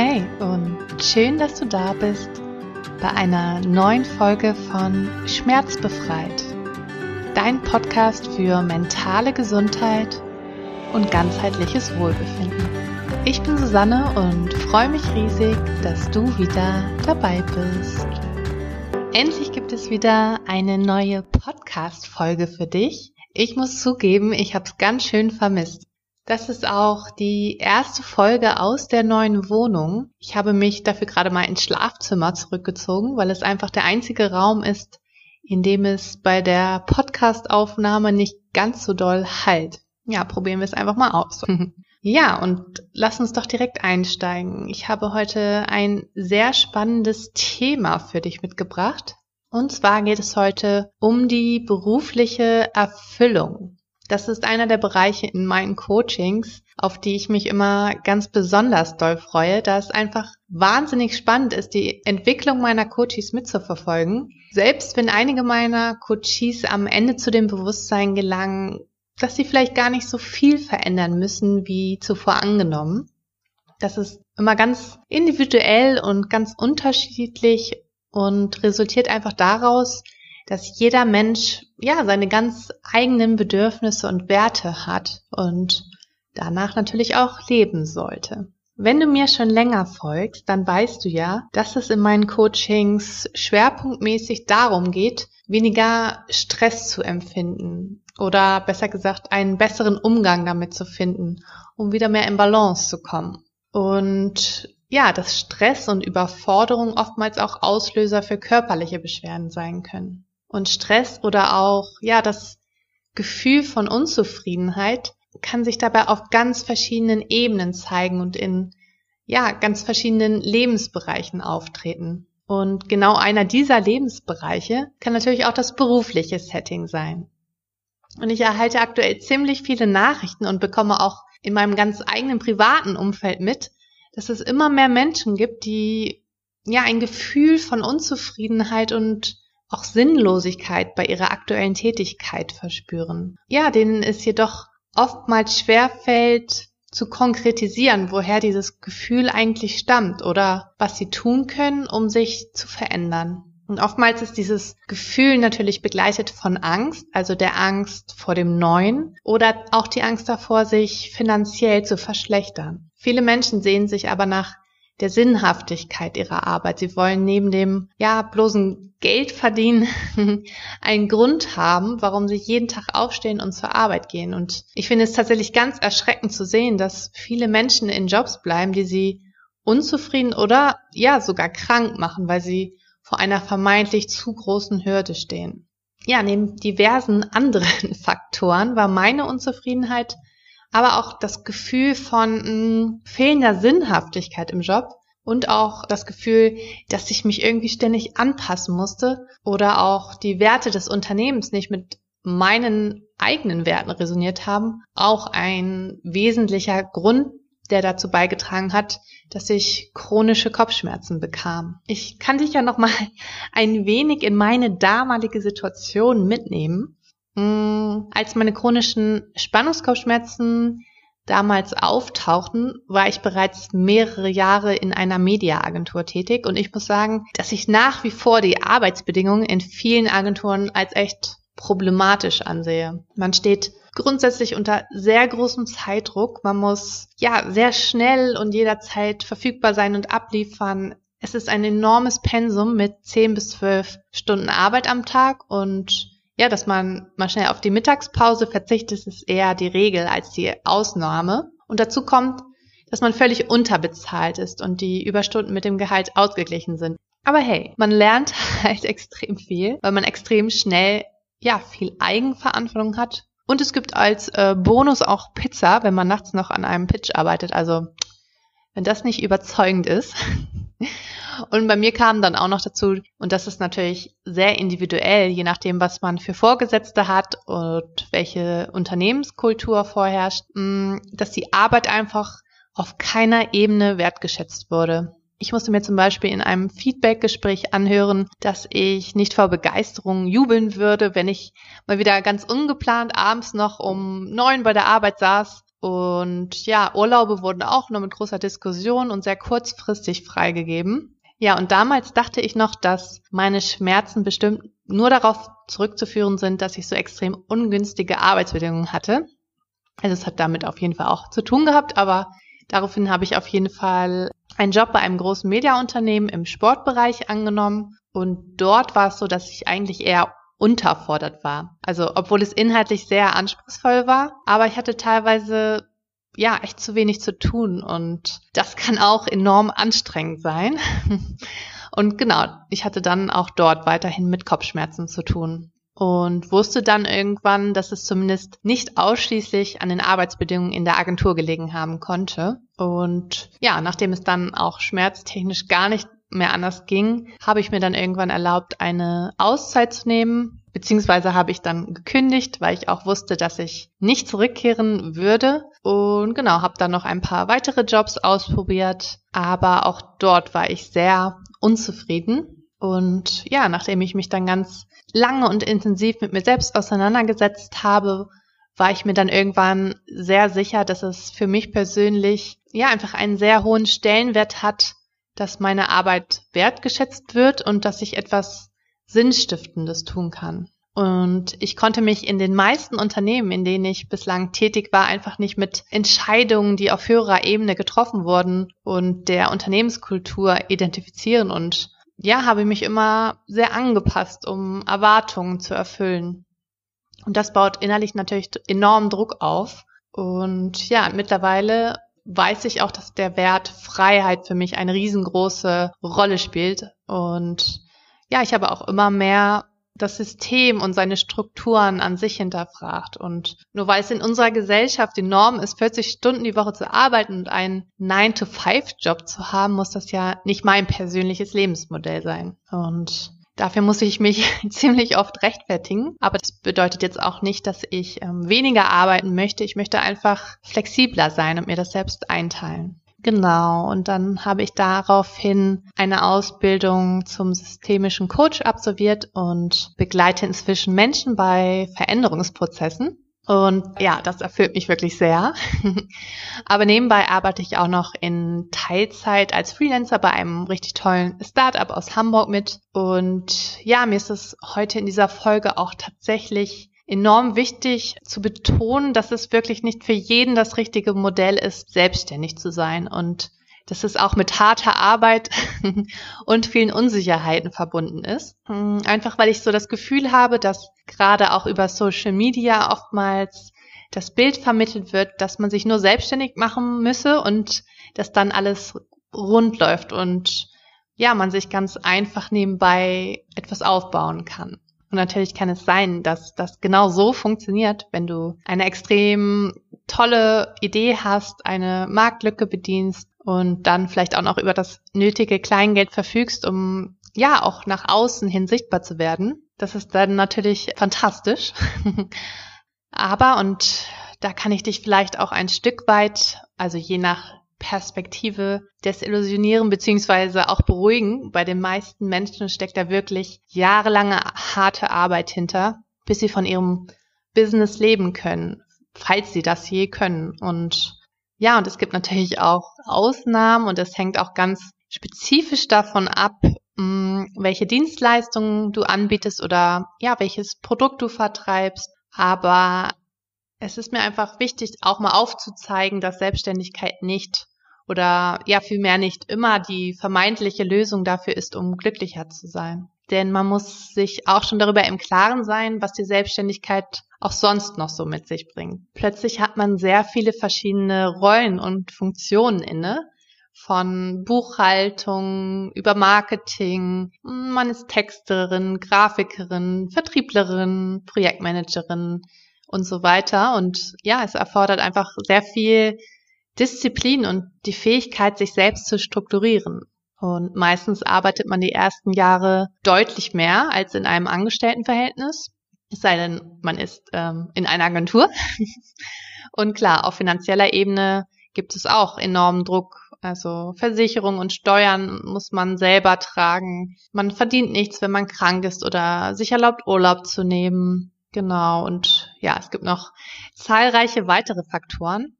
Hey und schön, dass du da bist bei einer neuen Folge von Schmerzbefreit, dein Podcast für mentale Gesundheit und ganzheitliches Wohlbefinden. Ich bin Susanne und freue mich riesig, dass du wieder dabei bist. Endlich gibt es wieder eine neue Podcast-Folge für dich. Ich muss zugeben, ich habe es ganz schön vermisst. Das ist auch die erste Folge aus der neuen Wohnung. Ich habe mich dafür gerade mal ins Schlafzimmer zurückgezogen, weil es einfach der einzige Raum ist, in dem es bei der Podcastaufnahme nicht ganz so doll halt. Ja, probieren wir es einfach mal aus. ja, und lass uns doch direkt einsteigen. Ich habe heute ein sehr spannendes Thema für dich mitgebracht. Und zwar geht es heute um die berufliche Erfüllung. Das ist einer der Bereiche in meinen Coachings, auf die ich mich immer ganz besonders doll freue, da es einfach wahnsinnig spannend ist, die Entwicklung meiner Coaches mitzuverfolgen. Selbst wenn einige meiner Coaches am Ende zu dem Bewusstsein gelangen, dass sie vielleicht gar nicht so viel verändern müssen wie zuvor angenommen. Das ist immer ganz individuell und ganz unterschiedlich und resultiert einfach daraus, dass jeder Mensch ja seine ganz eigenen Bedürfnisse und Werte hat und danach natürlich auch leben sollte. Wenn du mir schon länger folgst, dann weißt du ja, dass es in meinen Coachings schwerpunktmäßig darum geht, weniger Stress zu empfinden oder besser gesagt einen besseren Umgang damit zu finden, um wieder mehr in Balance zu kommen. Und ja, dass Stress und Überforderung oftmals auch Auslöser für körperliche Beschwerden sein können. Und Stress oder auch, ja, das Gefühl von Unzufriedenheit kann sich dabei auf ganz verschiedenen Ebenen zeigen und in, ja, ganz verschiedenen Lebensbereichen auftreten. Und genau einer dieser Lebensbereiche kann natürlich auch das berufliche Setting sein. Und ich erhalte aktuell ziemlich viele Nachrichten und bekomme auch in meinem ganz eigenen privaten Umfeld mit, dass es immer mehr Menschen gibt, die ja ein Gefühl von Unzufriedenheit und auch Sinnlosigkeit bei ihrer aktuellen Tätigkeit verspüren. Ja, denen es jedoch oftmals schwerfällt zu konkretisieren, woher dieses Gefühl eigentlich stammt oder was sie tun können, um sich zu verändern. Und oftmals ist dieses Gefühl natürlich begleitet von Angst, also der Angst vor dem Neuen oder auch die Angst davor, sich finanziell zu verschlechtern. Viele Menschen sehen sich aber nach der Sinnhaftigkeit ihrer Arbeit. Sie wollen neben dem, ja, bloßen Geld verdienen einen Grund haben, warum sie jeden Tag aufstehen und zur Arbeit gehen. Und ich finde es tatsächlich ganz erschreckend zu sehen, dass viele Menschen in Jobs bleiben, die sie unzufrieden oder ja sogar krank machen, weil sie vor einer vermeintlich zu großen Hürde stehen. Ja, neben diversen anderen Faktoren war meine Unzufriedenheit aber auch das Gefühl von mh, hm, fehlender Sinnhaftigkeit im Job und auch das Gefühl, dass ich mich irgendwie ständig anpassen musste oder auch die Werte des Unternehmens nicht mit meinen eigenen Werten resoniert haben, auch ein wesentlicher Grund, der dazu beigetragen hat, dass ich chronische Kopfschmerzen bekam. Ich kann dich ja noch mal ein wenig in meine damalige Situation mitnehmen. Mm, als meine chronischen Spannungskopfschmerzen damals auftauchten, war ich bereits mehrere Jahre in einer Mediaagentur tätig und ich muss sagen, dass ich nach wie vor die Arbeitsbedingungen in vielen Agenturen als echt problematisch ansehe. Man steht grundsätzlich unter sehr großem Zeitdruck. Man muss ja sehr schnell und jederzeit verfügbar sein und abliefern. Es ist ein enormes Pensum mit 10 bis 12 Stunden Arbeit am Tag und ja, dass man mal schnell auf die Mittagspause verzichtet, ist eher die Regel als die Ausnahme. Und dazu kommt, dass man völlig unterbezahlt ist und die Überstunden mit dem Gehalt ausgeglichen sind. Aber hey, man lernt halt extrem viel, weil man extrem schnell, ja, viel Eigenverantwortung hat. Und es gibt als äh, Bonus auch Pizza, wenn man nachts noch an einem Pitch arbeitet. Also, wenn das nicht überzeugend ist, und bei mir kam dann auch noch dazu, und das ist natürlich sehr individuell, je nachdem, was man für Vorgesetzte hat und welche Unternehmenskultur vorherrscht, mm, dass die Arbeit einfach auf keiner Ebene wertgeschätzt wurde. Ich musste mir zum Beispiel in einem Feedback-Gespräch anhören, dass ich nicht vor Begeisterung jubeln würde, wenn ich mal wieder ganz ungeplant abends noch um neun bei der Arbeit saß Und ja, Urlaube wurden auch nur mit großer Diskussion und sehr kurzfristig freigegeben. Ja, und damals dachte ich noch, dass meine Schmerzen bestimmt nur darauf zurückzuführen sind, dass ich so extrem ungünstige Arbeitsbedingungen hatte. Also es hat damit auf jeden Fall auch zu tun gehabt, aber daraufhin habe ich auf jeden Fall einen Job bei einem großen Mediaunternehmen im Sportbereich angenommen. Und dort war es so, dass ich eigentlich eher unterfordert war. Also obwohl es inhaltlich sehr anspruchsvoll war, aber ich hatte teilweise ja echt zu wenig zu tun und das kann auch enorm anstrengend sein. Und genau, ich hatte dann auch dort weiterhin mit Kopfschmerzen zu tun und wusste dann irgendwann, dass es zumindest nicht ausschließlich an den Arbeitsbedingungen in der Agentur gelegen haben konnte. Und ja, nachdem es dann auch schmerztechnisch gar nicht mehr anders ging, habe ich mir dann irgendwann erlaubt, eine Auszeit zu nehmen, beziehungsweise habe ich dann gekündigt, weil ich auch wusste, dass ich nicht zurückkehren würde. Und genau, habe dann noch ein paar weitere Jobs ausprobiert, aber auch dort war ich sehr unzufrieden. Und ja, nachdem ich mich dann ganz lange und intensiv mit mir selbst auseinandergesetzt habe, war ich mir dann irgendwann sehr sicher, dass es für mich persönlich ja einfach einen sehr hohen Stellenwert hat, dass meine Arbeit wertgeschätzt wird und dass ich etwas Sinnstiftendes tun kann. Und ich konnte mich in den meisten Unternehmen, in denen ich bislang tätig war, einfach nicht mit Entscheidungen, die auf höherer Ebene getroffen wurden und der Unternehmenskultur identifizieren und ja, habe mich immer sehr angepasst, um Erwartungen zu erfüllen. Und das baut innerlich natürlich enorm Druck auf. Und ja, mittlerweile weiß ich auch, dass der Wert Freiheit für mich eine riesengroße Rolle spielt. Und ja, ich habe auch immer mehr das System und seine Strukturen an sich hinterfragt. Und nur weil es in unserer Gesellschaft die Norm ist, 40 Stunden die Woche zu arbeiten und einen 9-to-5-Job zu haben, muss das ja nicht mein persönliches Lebensmodell sein. Und Dafür muss ich mich ziemlich oft rechtfertigen. Aber das bedeutet jetzt auch nicht, dass ich ähm, weniger arbeiten möchte. Ich möchte einfach flexibler sein und mir das selbst einteilen. Genau, und dann habe ich daraufhin eine Ausbildung zum systemischen Coach absolviert und begleite inzwischen Menschen bei Veränderungsprozessen. Und ja, das erfüllt mich wirklich sehr. Aber nebenbei arbeite ich auch noch in Teilzeit als Freelancer bei einem richtig tollen Startup aus Hamburg mit. Und ja, mir ist es heute in dieser Folge auch tatsächlich enorm wichtig zu betonen, dass es wirklich nicht für jeden das richtige Modell ist, selbstständig zu sein und dass es auch mit harter Arbeit und vielen Unsicherheiten verbunden ist. Hm, einfach weil ich so das Gefühl habe, dass gerade auch über Social Media oftmals das Bild vermittelt wird, dass man sich nur selbstständig machen müsse und dass dann alles rund läuft und ja, man sich ganz einfach nebenbei etwas aufbauen kann. Und natürlich kann es sein, dass das genau so funktioniert, wenn du eine extrem tolle Idee hast, eine Marktlücke bedienst und dann vielleicht auch noch über das nötige Kleingeld verfügst, um ja auch nach außen hin sichtbar zu werden. Das ist dann natürlich fantastisch. Aber, und da kann ich dich vielleicht auch ein Stück weit, also je nach Perspektive desillusionieren beziehungsweise auch beruhigen. Bei den meisten Menschen steckt da wirklich jahrelange harte Arbeit hinter, bis sie von ihrem Business leben können, falls sie das je können. Und ja, und es gibt natürlich auch Ausnahmen und es hängt auch ganz spezifisch davon ab, mm, welche Dienstleistungen du anbietest oder ja, welches Produkt du vertreibst. Aber es ist mir einfach wichtig, auch mal aufzuzeigen, dass Selbstständigkeit nicht oder ja vielmehr nicht immer die vermeintliche Lösung dafür ist, um glücklicher zu sein. Denn man muss sich auch schon darüber im Klaren sein, was die Selbstständigkeit auch sonst noch so mit sich bringt. Plötzlich hat man sehr viele verschiedene Rollen und Funktionen inne. Von Buchhaltung über Marketing, man ist Texterin, Grafikerin, Vertrieblerin, Projektmanagerin und so weiter. Und ja, es erfordert einfach sehr viel Disziplin und die Fähigkeit, sich selbst zu strukturieren. Und meistens arbeitet man die ersten Jahre deutlich mehr als in einem Angestelltenverhältnis. Es sei denn, man ist ähm, in einer Agentur. und klar, auf finanzieller Ebene gibt es auch enormen Druck. Also Versicherung und Steuern muss man selber tragen. Man verdient nichts, wenn man krank ist oder sich erlaubt, Urlaub zu nehmen. Genau. Und ja, es gibt noch zahlreiche weitere Faktoren.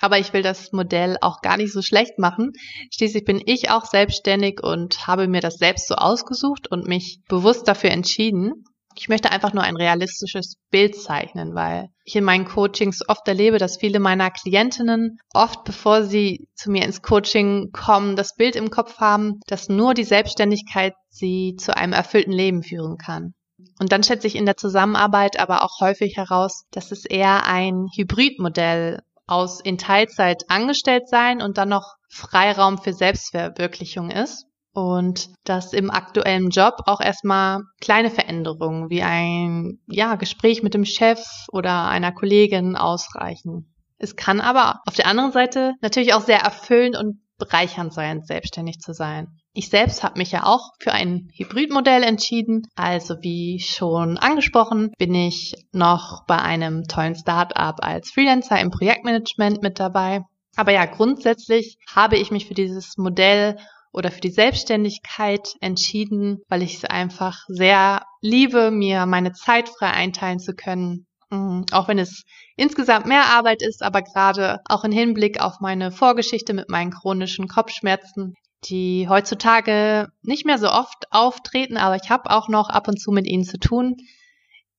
Aber ich will das Modell auch gar nicht so schlecht machen. Schließlich bin ich auch selbstständig und habe mir das selbst so ausgesucht und mich bewusst dafür entschieden. Ich möchte einfach nur ein realistisches Bild zeichnen, weil ich in meinen Coachings oft erlebe, dass viele meiner Klientinnen oft, bevor sie zu mir ins Coaching kommen, das Bild im Kopf haben, dass nur die Selbstständigkeit sie zu einem erfüllten Leben führen kann. Und dann schätze ich in der Zusammenarbeit aber auch häufig heraus, dass es eher ein Hybridmodell aus in Teilzeit angestellt sein und dann noch Freiraum für Selbstverwirklichung ist. Und dass im aktuellen Job auch erstmal kleine Veränderungen wie ein ja, Gespräch mit dem Chef oder einer Kollegin ausreichen. Es kann aber auf der anderen Seite natürlich auch sehr erfüllend und bereichernd sein, selbstständig zu sein. Ich selbst habe mich ja auch für ein Hybridmodell entschieden. Also wie schon angesprochen, bin ich noch bei einem tollen Startup als Freelancer im Projektmanagement mit dabei. Aber ja, grundsätzlich habe ich mich für dieses Modell oder für die Selbstständigkeit entschieden, weil ich es einfach sehr liebe, mir meine Zeit frei einteilen zu können. Mhm. Auch wenn es insgesamt mehr Arbeit ist, aber gerade auch im Hinblick auf meine Vorgeschichte mit meinen chronischen Kopfschmerzen, die heutzutage nicht mehr so oft auftreten, aber ich habe auch noch ab und zu mit ihnen zu tun,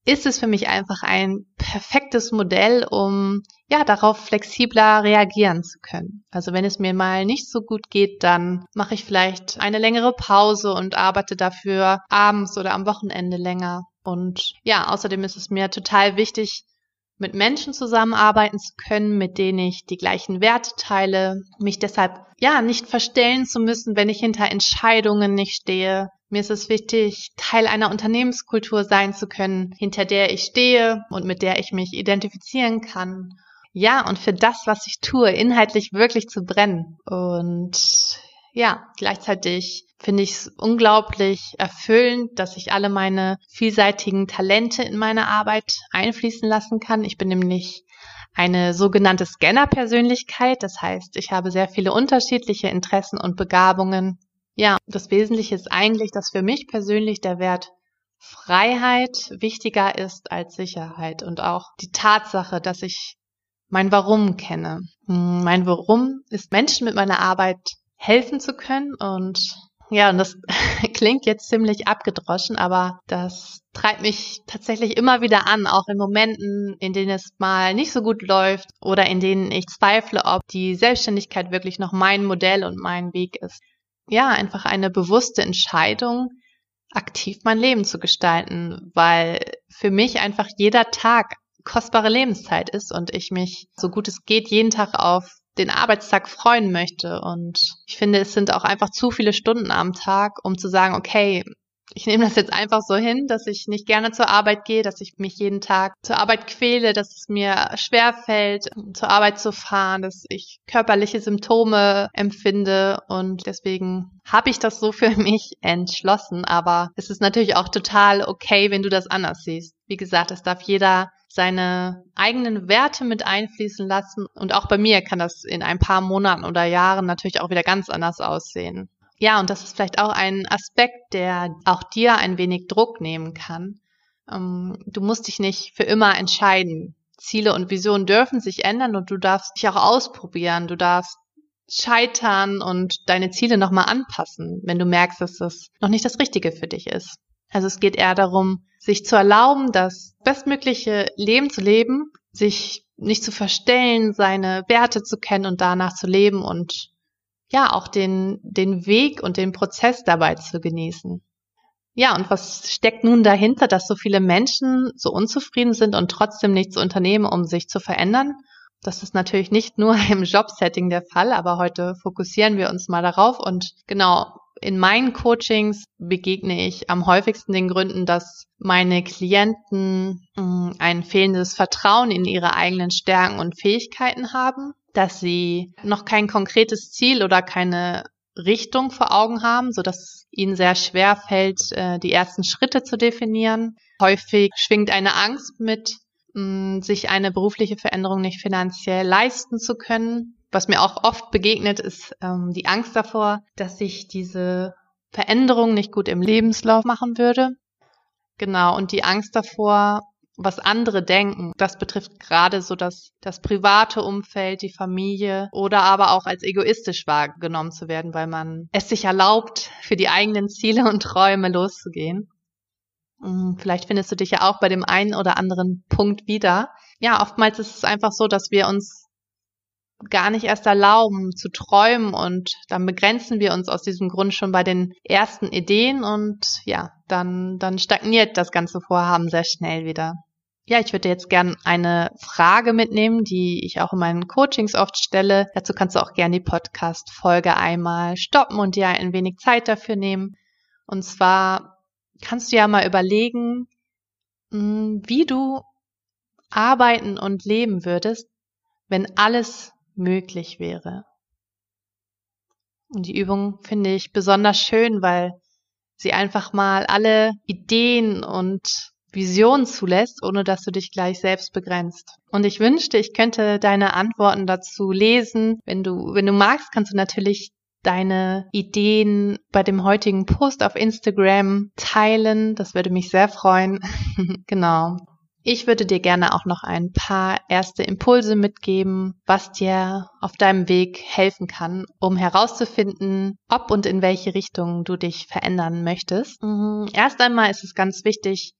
ist es für mich einfach ein perfektes Modell, um ja darauf flexibler reagieren zu können. Also wenn es mir mal nicht so gut geht, dann mache ich vielleicht eine längere Pause und arbeite dafür abends oder am Wochenende länger. Und ja, außerdem ist es mir total wichtig, mit Menschen zusammenarbeiten zu können, mit denen ich die gleichen Werte teile, mich deshalb ja nicht verstellen zu müssen, wenn ich hinter Entscheidungen nicht stehe. Mir ist es wichtig, Teil einer Unternehmenskultur sein zu können, hinter der ich stehe und mit der ich mich identifizieren kann. Ja, und für das, was ich tue, inhaltlich wirklich zu brennen. Und ja, gleichzeitig finde ich es unglaublich erfüllend, dass ich alle meine vielseitigen Talente in meine Arbeit einfließen lassen kann. Ich bin nämlich eine sogenannte Scanner-Persönlichkeit. Das heißt, ich habe sehr viele unterschiedliche Interessen und Begabungen. Ja, das Wesentliche ist eigentlich, dass für mich persönlich der Wert Freiheit wichtiger ist als Sicherheit und auch die Tatsache, dass ich mein Warum kenne. Hm, mein Warum ist Menschen mit meiner Arbeit helfen zu können und ja, und das klingt jetzt ziemlich abgedroschen, aber das treibt mich tatsächlich immer wieder an, auch in Momenten, in denen es mal nicht so gut läuft oder in denen ich zweifle, ob die Selbstständigkeit wirklich noch mein Modell und mein Weg ist. Ja, einfach eine bewusste Entscheidung, aktiv mein Leben zu gestalten, weil für mich einfach jeder Tag kostbare Lebenszeit ist und ich mich so gut es geht jeden Tag auf den Arbeitstag freuen möchte. Und ich finde, es sind auch einfach zu viele Stunden am Tag, um zu sagen, okay, ich nehme das jetzt einfach so hin, dass ich nicht gerne zur Arbeit gehe, dass ich mich jeden Tag zur Arbeit quäle, dass es mir schwer fällt, zur Arbeit zu fahren, dass ich körperliche Symptome empfinde und deswegen habe ich das so für mich entschlossen. Aber es ist natürlich auch total okay, wenn du das anders siehst. Wie gesagt, es darf jeder seine eigenen Werte mit einfließen lassen. Und auch bei mir kann das in ein paar Monaten oder Jahren natürlich auch wieder ganz anders aussehen. Ja, und das ist vielleicht auch ein Aspekt, der auch dir ein wenig Druck nehmen kann. Ähm, du musst dich nicht für immer entscheiden. Ziele und Visionen dürfen sich ändern und du darfst dich auch ausprobieren. Du darfst scheitern und deine Ziele nochmal anpassen, wenn du merkst, dass das noch nicht das Richtige für dich ist. Also es geht eher darum, sich zu erlauben, das bestmögliche Leben zu leben, sich nicht zu verstellen, seine Werte zu kennen und danach zu leben und ja, auch den, den Weg und den Prozess dabei zu genießen. Ja, und was steckt nun dahinter, dass so viele Menschen so unzufrieden sind und trotzdem nichts unternehmen, um sich zu verändern? Das ist natürlich nicht nur im Jobsetting der Fall, aber heute fokussieren wir uns mal darauf und genau, in meinen Coachings begegne ich am häufigsten den Gründen, dass meine Klienten mm, ein fehlendes Vertrauen in ihre eigenen Stärken und Fähigkeiten haben, dass sie noch kein konkretes Ziel oder keine Richtung vor Augen haben, so dass ihnen sehr schwer fällt, äh, die ersten Schritte zu definieren. Häufig schwingt eine Angst mit, mm, sich eine berufliche Veränderung nicht finanziell leisten zu können was mir auch oft begegnet, ist ähm, die Angst davor, dass ich diese Veränderung nicht gut im Lebenslauf machen würde. Genau, und die Angst davor, was andere denken. Das betrifft gerade so das, das private Umfeld, die Familie oder aber auch als egoistisch wahrgenommen zu werden, weil man es sich erlaubt, für die eigenen Ziele und Träume loszugehen. Hm, vielleicht findest du dich ja auch bei dem einen oder anderen Punkt wieder. Ja, oftmals ist es einfach so, dass wir uns gar nicht erst erlauben zu träumen und dann begrenzen wir uns aus diesem Grund schon bei den ersten Ideen und ja, dann, dann stagniert das ganze Vorhaben sehr schnell wieder. Ja, ich würde jetzt gerne eine Frage mitnehmen, die ich auch in meinen Coachings oft stelle. Dazu kannst du auch gerne die Podcast-Folge einmal stoppen und dir ein wenig Zeit dafür nehmen. Und zwar kannst du ja mal überlegen, hm, wie du arbeiten und leben würdest, wenn alles möglich wäre. Und die Übung finde ich besonders schön, weil sie einfach mal alle Ideen und Visionen zulässt, ohne dass du dich gleich selbst begrenzt. Und ich wünschte, ich könnte deine Antworten dazu lesen. Wenn du, wenn du magst, kannst du natürlich deine Ideen bei dem heutigen Post auf Instagram teilen. Das würde mich sehr freuen. genau. Ich würde dir gerne auch noch ein paar erste Impulse mitgeben, was dir auf deinem Weg helfen kann, um herauszufinden, ob und in welche Richtung du dich verändern möchtest. Mhm. Erst einmal ist es ganz wichtig,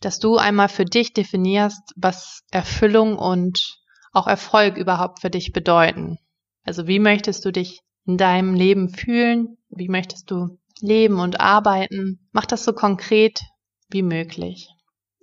dass du einmal für dich definierst, was Erfüllung und auch Erfolg überhaupt für dich bedeuten. Also wie möchtest du dich in deinem Leben fühlen? Wie möchtest du leben und arbeiten? Mach das so konkret wie möglich.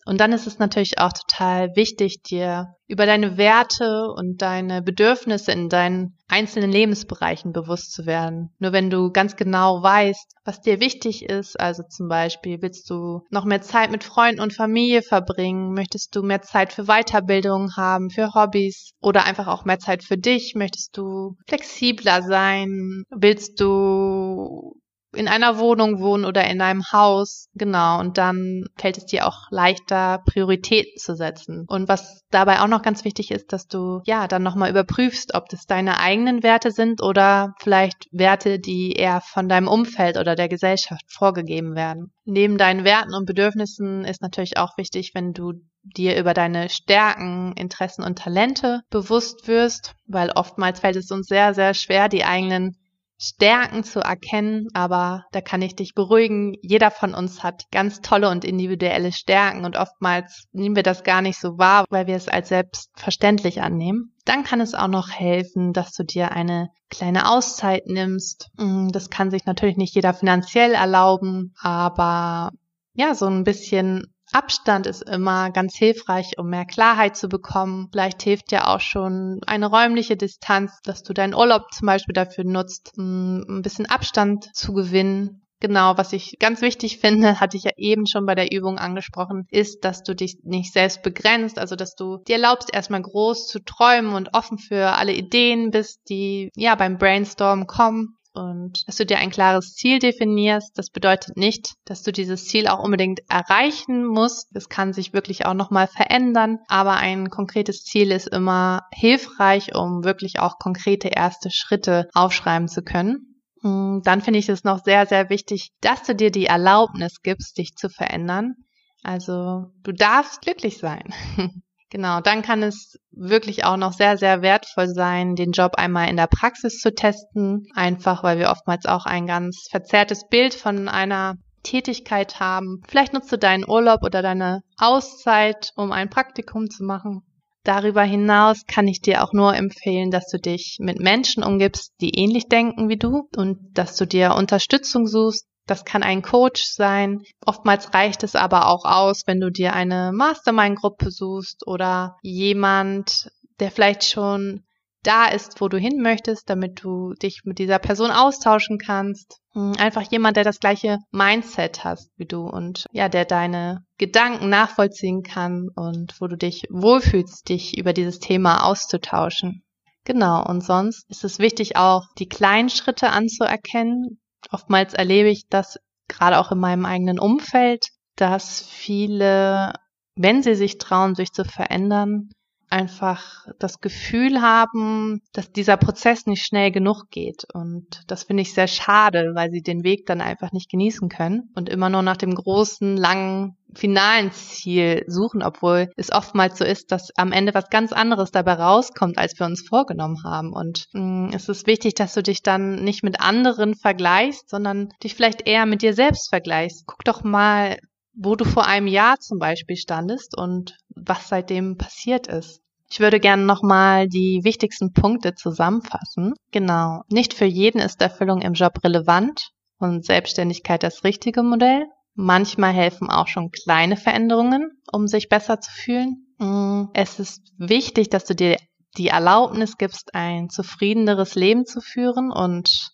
Und dann ist es natürlich auch total wichtig, dir über deine Werte und deine Bedürfnisse in deinen einzelnen Lebensbereichen bewusst zu werden. Nur wenn du ganz genau weißt, was dir wichtig ist, also zum Beispiel willst du noch mehr Zeit mit Freunden und Familie verbringen, möchtest du mehr Zeit für Weiterbildung haben, für Hobbys? Oder einfach auch mehr Zeit für dich, möchtest du flexibler sein, willst du in einer Wohnung wohnen oder in einem Haus, genau, und dann fällt es dir auch leichter, Prioritäten zu setzen. Und was dabei auch noch ganz wichtig ist, dass du ja dann nochmal überprüfst, ob das deine eigenen Werte sind oder vielleicht Werte, die eher von deinem Umfeld oder der Gesellschaft vorgegeben werden. Neben deinen Werten und Bedürfnissen ist natürlich auch wichtig, wenn du dir über deine Stärken, Interessen und Talente bewusst wirst, weil oftmals fällt es uns sehr, sehr schwer, die eigenen Stärken zu erkennen, aber da kann ich dich beruhigen. Jeder von uns hat ganz tolle und individuelle Stärken und oftmals nehmen wir das gar nicht so wahr, weil wir es als selbstverständlich annehmen. Dann kann es auch noch helfen, dass du dir eine kleine Auszeit nimmst. Mm, das kann sich natürlich nicht jeder finanziell erlauben, aber ja, so ein bisschen Abstand ist immer ganz hilfreich, um mehr Klarheit zu bekommen. Vielleicht hilft ja auch schon eine räumliche Distanz, dass du deinen Urlaub zum Beispiel dafür nutzt, ein bisschen Abstand zu gewinnen. Genau, was ich ganz wichtig finde, hatte ich ja eben schon bei der Übung angesprochen, ist, dass du dich nicht selbst begrenzt, also dass du dir erlaubst, erstmal groß zu träumen und offen für alle Ideen bist, die ja beim Brainstorm kommen und dass du dir ein klares Ziel definierst. Das bedeutet nicht, dass du dieses Ziel auch unbedingt erreichen musst. Das kann sich wirklich auch nochmal verändern, aber ein konkretes Ziel ist immer hilfreich, um wirklich auch konkrete erste Schritte aufschreiben zu können. Hm, dann finde ich es noch sehr, sehr wichtig, dass du dir die Erlaubnis gibst, dich zu verändern. Also du darfst glücklich sein. Genau, dann kann es wirklich auch noch sehr, sehr wertvoll sein, den Job einmal in der Praxis zu testen. Einfach, weil wir oftmals auch ein ganz verzerrtes Bild von einer Tätigkeit haben. Vielleicht nutzt du deinen Urlaub oder deine Auszeit, um ein Praktikum zu machen. Darüber hinaus kann ich dir auch nur empfehlen, dass du dich mit Menschen umgibst, die ähnlich denken wie du und dass du dir Unterstützung suchst, das kann ein Coach sein. Oftmals reicht es aber auch aus, wenn du dir eine Mastermind-Gruppe suchst oder jemand, der vielleicht schon da ist, wo du hin möchtest, damit du dich mit dieser Person austauschen kannst. Hm, einfach jemand, der das gleiche Mindset hast wie du und ja, der deine Gedanken nachvollziehen kann und wo du dich wohlfühlst, dich über dieses Thema auszutauschen. Genau, und sonst ist es wichtig auch, die kleinen Schritte anzuerkennen, Oftmals erlebe ich das gerade auch in meinem eigenen Umfeld, dass viele, wenn sie sich trauen, sich zu verändern, einfach das Gefühl haben, dass dieser Prozess nicht schnell genug geht. Und das finde ich sehr schade, weil sie den Weg dann einfach nicht genießen können und immer nur nach dem großen, langen, finalen Ziel suchen, obwohl es oftmals so ist, dass am Ende was ganz anderes dabei rauskommt, als wir uns vorgenommen haben. Und mh, mm, es ist wichtig, dass du dich dann nicht mit anderen vergleichst, sondern dich vielleicht eher mit dir selbst vergleichst. Guck doch mal, wo du vor einem Jahr zum Beispiel standest und was seitdem passiert ist. Ich würde gerne nochmal die wichtigsten Punkte zusammenfassen. Genau. Nicht für jeden ist Erfüllung im Job relevant und Selbstständigkeit das richtige Modell. Manchmal helfen auch schon kleine Veränderungen, um sich besser zu fühlen. Mm, es ist wichtig, dass du dir die Erlaubnis gibst, ein zufriedeneres Leben zu führen und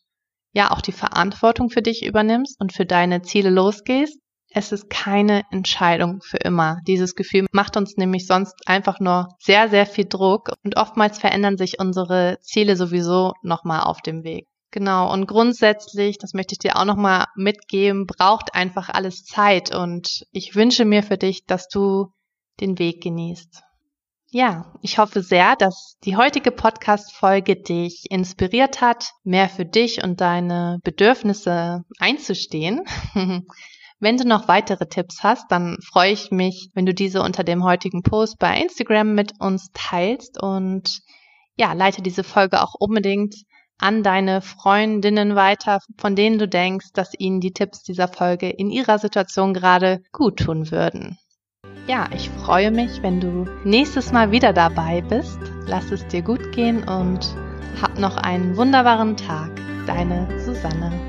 ja auch die Verantwortung für dich übernimmst und für deine Ziele losgehst es ist keine Entscheidung für immer. Dieses Gefühl macht uns nämlich sonst einfach nur sehr, sehr viel Druck und oftmals verändern sich unsere Ziele sowieso nochmal auf dem Weg. Genau, und grundsätzlich, das möchte ich dir auch nochmal mitgeben, braucht einfach alles Zeit und ich wünsche mir für dich, dass du den Weg genießt. Ja, ich hoffe sehr, dass die heutige Podcast-Folge dich inspiriert hat, mehr für dich und deine Bedürfnisse einzustehen. Wenn du noch weitere Tipps hast, dann freue ich mich, wenn du diese unter dem heutigen Post bei Instagram mit uns teilst und ja, leite diese Folge auch unbedingt an deine Freundinnen weiter, von denen du denkst, dass ihnen die Tipps dieser Folge in ihrer Situation gerade gut tun würden. Ja, ich freue mich, wenn du nächstes Mal wieder dabei bist. Lass es dir gut gehen und hab noch einen wunderbaren Tag. Deine Susanne.